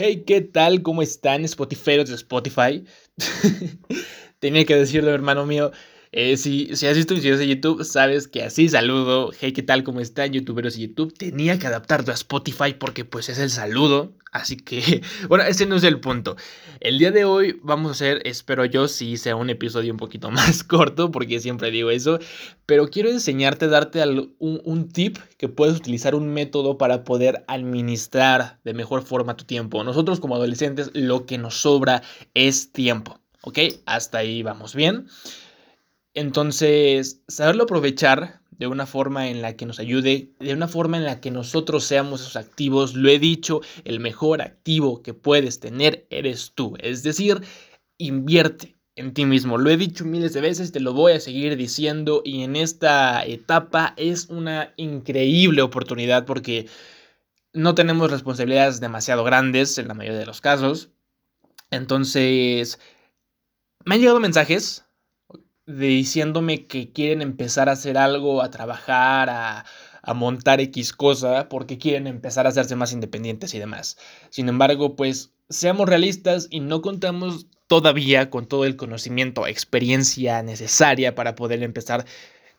Hey, ¿qué tal? ¿Cómo están, Spotiferos de Spotify? Tenía que decirlo, hermano mío. Eh, si, si has visto mis videos de YouTube, sabes que así saludo. Hey, ¿qué tal? ¿Cómo están, youtuberos de YouTube? Tenía que adaptarlo a Spotify porque pues es el saludo. Así que, bueno, ese no es el punto. El día de hoy vamos a hacer, espero yo, si sea un episodio un poquito más corto, porque siempre digo eso. Pero quiero enseñarte, darte un, un tip que puedes utilizar un método para poder administrar de mejor forma tu tiempo. Nosotros como adolescentes lo que nos sobra es tiempo. ¿Ok? Hasta ahí vamos bien. Entonces, saberlo aprovechar de una forma en la que nos ayude, de una forma en la que nosotros seamos esos activos, lo he dicho, el mejor activo que puedes tener eres tú. Es decir, invierte en ti mismo. Lo he dicho miles de veces, te lo voy a seguir diciendo y en esta etapa es una increíble oportunidad porque no tenemos responsabilidades demasiado grandes en la mayoría de los casos. Entonces, me han llegado mensajes diciéndome que quieren empezar a hacer algo, a trabajar, a, a montar X cosa, porque quieren empezar a hacerse más independientes y demás. Sin embargo, pues seamos realistas y no contamos todavía con todo el conocimiento, experiencia necesaria para poder empezar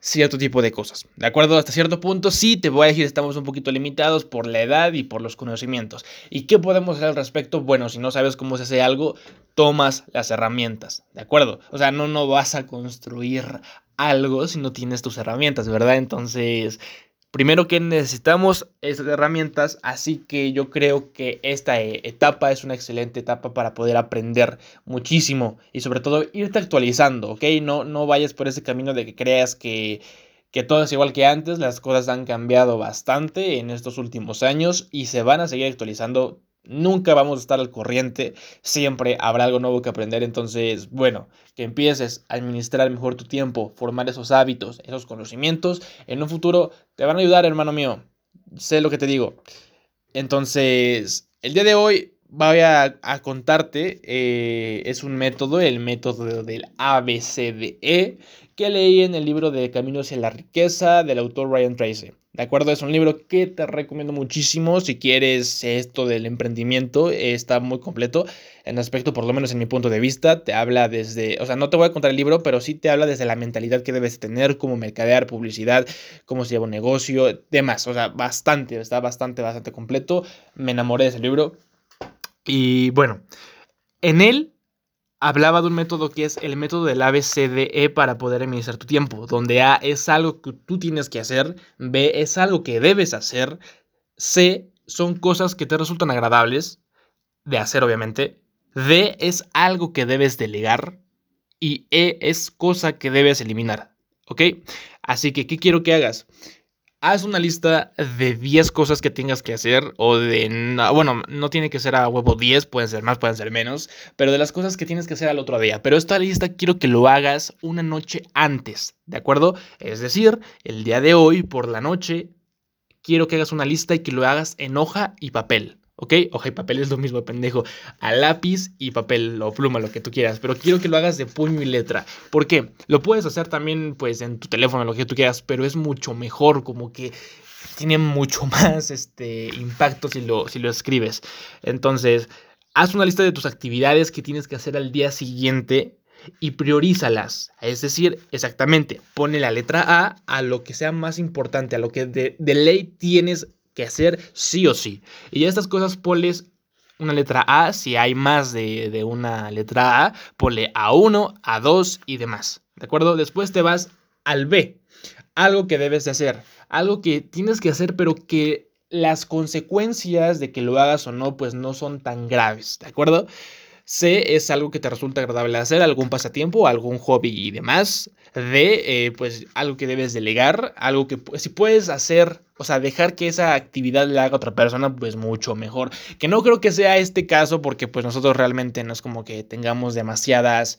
cierto tipo de cosas. ¿De acuerdo? Hasta cierto punto sí te voy a decir estamos un poquito limitados por la edad y por los conocimientos. ¿Y qué podemos hacer al respecto? Bueno, si no sabes cómo se hace algo, tomas las herramientas. ¿De acuerdo? O sea, no, no vas a construir algo si no tienes tus herramientas, ¿verdad? Entonces, Primero que necesitamos esas herramientas, así que yo creo que esta eh, etapa es una excelente etapa para poder aprender muchísimo y sobre todo irte actualizando, ¿ok? No, no vayas por ese camino de que creas que, que todo es igual que antes, las cosas han cambiado bastante en estos últimos años y se van a seguir actualizando Nunca vamos a estar al corriente, siempre habrá algo nuevo que aprender. Entonces, bueno, que empieces a administrar mejor tu tiempo, formar esos hábitos, esos conocimientos, en un futuro te van a ayudar, hermano mío. Sé lo que te digo. Entonces, el día de hoy voy a, contarte, eh, es un método, el método del ABCDE, que leí en el libro de Caminos hacia la Riqueza del autor Ryan Tracy. ¿De acuerdo? Es un libro que te recomiendo muchísimo si quieres esto del emprendimiento. Está muy completo en aspecto, por lo menos en mi punto de vista. Te habla desde, o sea, no te voy a contar el libro, pero sí te habla desde la mentalidad que debes tener, cómo mercadear, publicidad, cómo se lleva un negocio, demás. O sea, bastante, está bastante, bastante completo. Me enamoré de ese libro. Y bueno, en él hablaba de un método que es el método del ABCDE para poder administrar tu tiempo, donde A es algo que tú tienes que hacer, B es algo que debes hacer, C son cosas que te resultan agradables de hacer, obviamente, D es algo que debes delegar y E es cosa que debes eliminar, ¿ok? Así que, ¿qué quiero que hagas? Haz una lista de 10 cosas que tengas que hacer o de, bueno, no tiene que ser a huevo 10, pueden ser más, pueden ser menos, pero de las cosas que tienes que hacer al otro día. Pero esta lista quiero que lo hagas una noche antes, ¿de acuerdo? Es decir, el día de hoy por la noche quiero que hagas una lista y que lo hagas en hoja y papel. ¿Ok? Hoja y papel es lo mismo, pendejo. A lápiz y papel o pluma, lo que tú quieras. Pero quiero que lo hagas de puño y letra. ¿Por qué? Lo puedes hacer también, pues, en tu teléfono, lo que tú quieras. Pero es mucho mejor, como que tiene mucho más este, impacto si lo, si lo escribes. Entonces, haz una lista de tus actividades que tienes que hacer al día siguiente y priorízalas. Es decir, exactamente, pone la letra A a lo que sea más importante, a lo que de, de ley tienes que hacer sí o sí. Y estas cosas ponles una letra A, si hay más de, una letra A, ponle A1, A2 y demás. ¿De acuerdo? Después te vas al B. Algo que debes de hacer. Algo que tienes que hacer, pero que las consecuencias de que lo hagas o no, pues no son tan graves. ¿De acuerdo? C es algo que te resulta agradable hacer, algún pasatiempo, algún hobby y demás. D, eh, pues algo que debes delegar, algo que si puedes hacer, o sea, dejar que esa actividad la haga otra persona, pues mucho mejor. Que no creo que sea este caso porque pues nosotros realmente no es como que tengamos demasiadas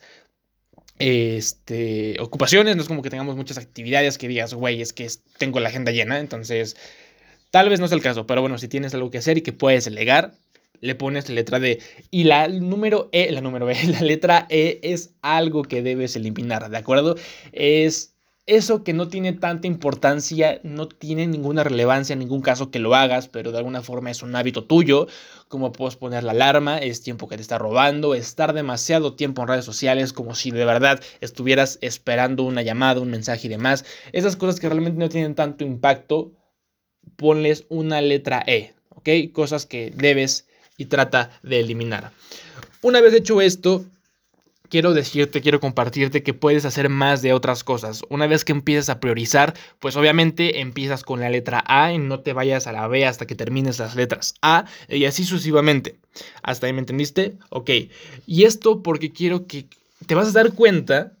este, ocupaciones, no es como que tengamos muchas actividades que digas, güey, es que tengo la agenda llena, entonces tal vez no es el caso, pero bueno, si tienes algo que hacer y que puedes delegar, le pones la letra D. Y la número E, la número E, la letra E es algo que debes eliminar, ¿de acuerdo? Es eso que no tiene tanta importancia, no tiene ninguna relevancia en ningún caso que lo hagas, pero de alguna forma es un hábito tuyo, como puedes poner la alarma, es tiempo que te está robando, estar demasiado tiempo en redes sociales como si de verdad estuvieras esperando una llamada, un mensaje y demás, esas cosas que realmente no tienen tanto impacto, ponles una letra E, ¿ok? Cosas que debes y trata de eliminar. Una vez hecho esto, quiero decirte, quiero compartirte que puedes hacer más de otras cosas. Una vez que empiezas a priorizar, pues obviamente empiezas con la letra A y no te vayas a la B hasta que termines las letras A y así sucesivamente. ¿Hasta ahí me entendiste? Ok. Y esto porque quiero que te vas a dar cuenta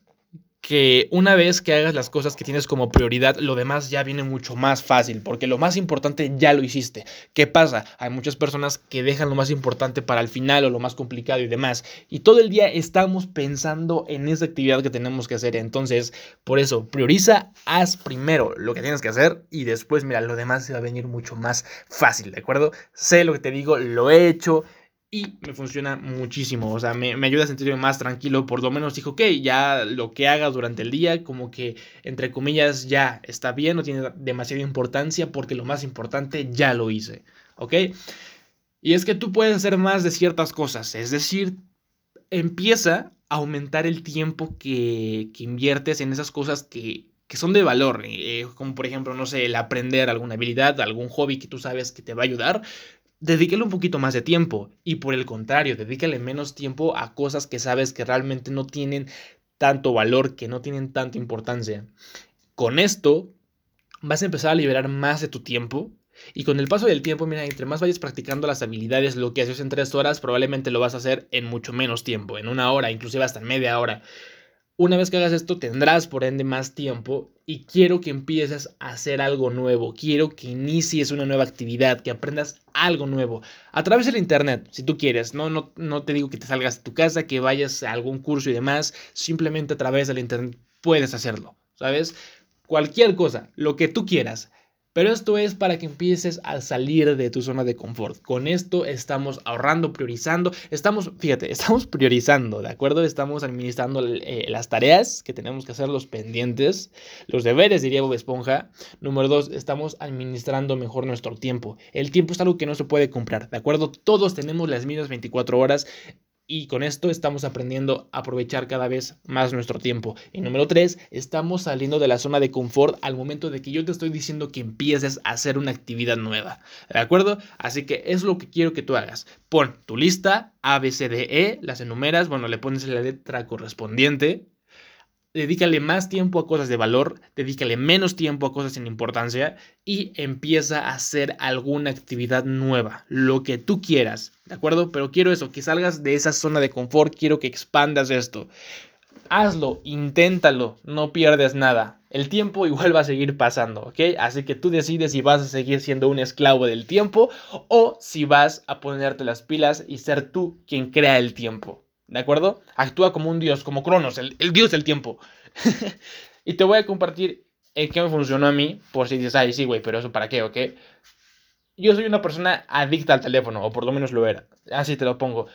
que una vez que hagas las cosas que tienes como prioridad, lo demás ya viene mucho más fácil, porque lo más importante ya lo hiciste. ¿Qué pasa? Hay muchas personas que dejan lo más importante para el final o lo más complicado y demás, y todo el día estamos pensando en esa actividad que tenemos que hacer. Entonces, por eso, prioriza, haz primero lo que tienes que hacer y después, mira, lo demás se va a venir mucho más fácil, ¿de acuerdo? Sé lo que te digo, lo he hecho y me funciona muchísimo. O sea, me, ayuda a sentirme más tranquilo. Por lo menos dijo, ok, ya lo que hagas durante el día, como que entre comillas ya está bien, no tiene demasiada importancia porque lo más importante ya lo hice. ¿Ok? Y es que tú puedes hacer más de ciertas cosas. Es decir, empieza a aumentar el tiempo que, que inviertes en esas cosas que, que son de valor, eh, como por ejemplo, no sé, el aprender alguna habilidad, algún hobby que tú sabes que te va a ayudar, dedícale un poquito más de tiempo y por el contrario, dedícale menos tiempo a cosas que sabes que realmente no tienen tanto valor, que no tienen tanta importancia. Con esto vas a empezar a liberar más de tu tiempo y con el paso del tiempo, mira, entre más vayas practicando las habilidades, lo que haces en tres horas, probablemente lo vas a hacer en mucho menos tiempo, en una hora, inclusive hasta en media hora. Una vez que hagas esto tendrás por ende más tiempo y quiero que empieces a hacer algo nuevo, quiero que inicies una nueva actividad, que aprendas algo nuevo a través del internet, si tú quieres, no, no, no te digo que te salgas de tu casa, que vayas a algún curso y demás, simplemente a través del internet puedes hacerlo, ¿sabes? Cualquier cosa, lo que tú quieras. Pero esto es para que empieces a salir de tu zona de confort. Con esto estamos ahorrando, priorizando. Estamos, fíjate, estamos priorizando, ¿de acuerdo? Estamos administrando eh, las tareas que tenemos que hacer, los pendientes, los deberes, diría Bob Esponja. Número dos, estamos administrando mejor nuestro tiempo. El tiempo es algo que no se puede comprar, ¿de acuerdo? Todos tenemos las mismas 24 horas y con esto estamos aprendiendo a aprovechar cada vez más nuestro tiempo. Y número tres, estamos saliendo de la zona de confort al momento de que yo te estoy diciendo que empieces a hacer una actividad nueva. ¿De acuerdo? Así que es lo que quiero que tú hagas. Pon tu lista A, B, C, D, E, las enumeras, bueno, le pones la letra correspondiente, dedícale más tiempo a cosas de valor, dedícale menos tiempo a cosas sin importancia y empieza a hacer alguna actividad nueva, lo que tú quieras, ¿de acuerdo? Pero quiero eso, que salgas de esa zona de confort, quiero que expandas esto. Hazlo, inténtalo, no pierdes nada. El tiempo igual va a seguir pasando, ¿ok? Así que tú decides si vas a seguir siendo un esclavo del tiempo o si vas a ponerte las pilas y ser tú quien crea el tiempo. ¿De acuerdo? Actúa como un dios, como Cronos, el, dios del tiempo. y te voy a compartir el que me funcionó a mí, por si dices, ay, sí, güey, pero eso para qué, ¿ok? Yo soy una persona adicta al teléfono, o por lo menos lo era. Así te lo pongo.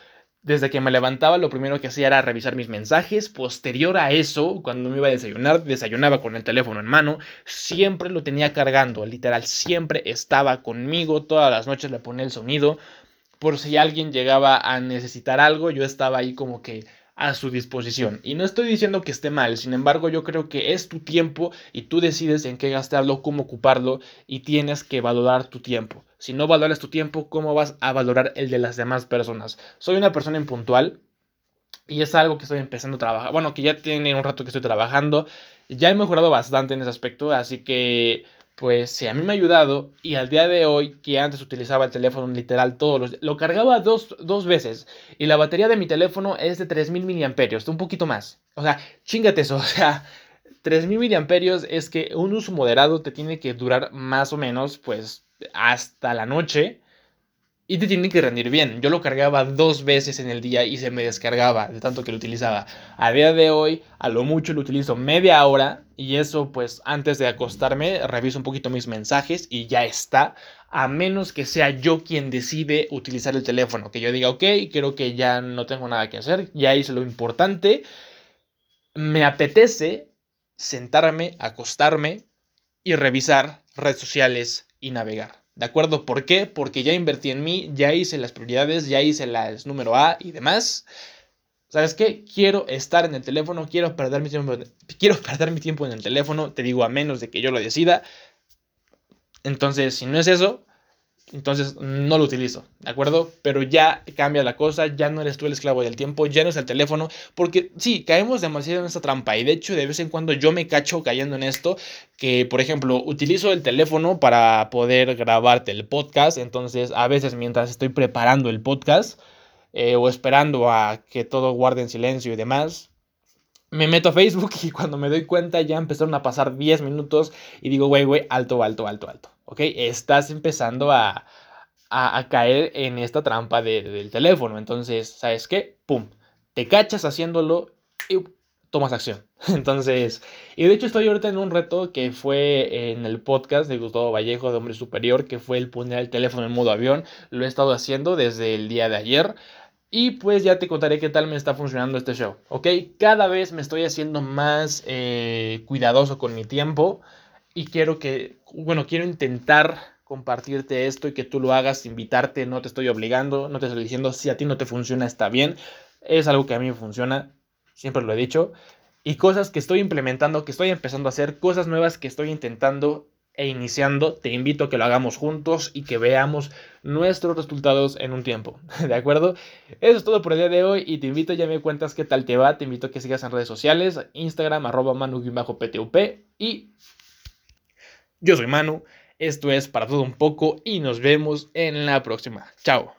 Desde que me levantaba, lo primero que hacía era revisar mis mensajes. Posterior a eso, cuando me iba a desayunar, desayunaba con el teléfono en mano. Siempre lo tenía cargando, literal, siempre estaba conmigo. Todas las noches le ponía el sonido por si alguien llegaba a necesitar algo, yo estaba ahí como que a su disposición. Y no estoy diciendo que esté mal, sin embargo yo creo que es tu tiempo y tú decides en qué gastarlo, cómo ocuparlo y tienes que valorar tu tiempo. Si no valoras tu tiempo, ¿cómo vas a valorar el de las demás personas? Soy una persona impuntual y es algo que estoy empezando a trabajar. Bueno, que ya tiene un rato que estoy trabajando. Ya he mejorado bastante en ese aspecto, así que pues sí, a mí me ha ayudado y al día de hoy, que antes utilizaba el teléfono literal todos los lo cargaba dos, dos veces y la batería de mi teléfono es de 3000 miliamperios, un poquito más. O sea, chingate eso, o sea, 3000 miliamperios es que un uso moderado te tiene que durar más o menos, pues, hasta la noche y te tiene que rendir bien. Yo lo cargaba dos veces en el día y se me descargaba de tanto que lo utilizaba. A día de hoy, a lo mucho lo utilizo media hora y eso pues antes de acostarme reviso un poquito mis mensajes y ya está. A menos que sea yo quien decide utilizar el teléfono. Que yo diga, ok, creo que ya no tengo nada que hacer, ya hice lo importante. Me apetece sentarme, acostarme y revisar redes sociales y navegar. ¿De acuerdo? ¿Por qué? Porque ya invertí en mí, ya hice las prioridades, ya hice las número A y demás. ¿Sabes qué? Quiero estar en el teléfono, quiero perder mi tiempo, quiero perder mi tiempo en el teléfono, te digo a menos de que yo lo decida. Entonces, si no es eso, entonces no lo utilizo, ¿de acuerdo? Pero ya cambia la cosa, ya no eres tú el esclavo del tiempo, ya no es el teléfono, porque sí, caemos demasiado en esta trampa y de hecho de vez en cuando yo me cacho cayendo en esto, que por ejemplo utilizo el teléfono para poder grabarte el podcast, entonces a veces mientras estoy preparando el podcast eh, o esperando a que todo guarde en silencio y demás, me meto a Facebook y cuando me doy cuenta ya empezaron a pasar 10 minutos y digo, güey, güey, alto, alto, alto, alto. ¿Ok? Estás empezando a, a, caer en esta trampa del teléfono. Entonces, ¿sabes qué? ¡Pum! Te cachas haciéndolo y tomas acción. Entonces, y de hecho estoy ahorita en un reto que fue en el podcast de Gustavo Vallejo de Hombre Superior, que fue el poner el teléfono en modo avión. Lo he estado haciendo desde el día de ayer. Y pues ya te contaré qué tal me está funcionando este show, ¿ok? Cada vez me estoy haciendo más eh, cuidadoso con mi tiempo y quiero que, bueno, quiero intentar compartirte esto y que tú lo hagas, invitarte, no te estoy obligando, no te estoy diciendo si a ti no te funciona está bien, es algo que a mí me funciona, siempre lo he dicho, y cosas que estoy implementando, que estoy empezando a hacer, cosas nuevas que estoy intentando e iniciando, te invito a que lo hagamos juntos y que veamos nuestros resultados en un tiempo. ¿De acuerdo? Eso es todo por el día de hoy y te invito, ya me cuentas qué tal te va, te invito a que sigas en redes sociales, Instagram, arroba manu-ptup y yo soy Manu, esto es para todo un poco y nos vemos en la próxima. Chao.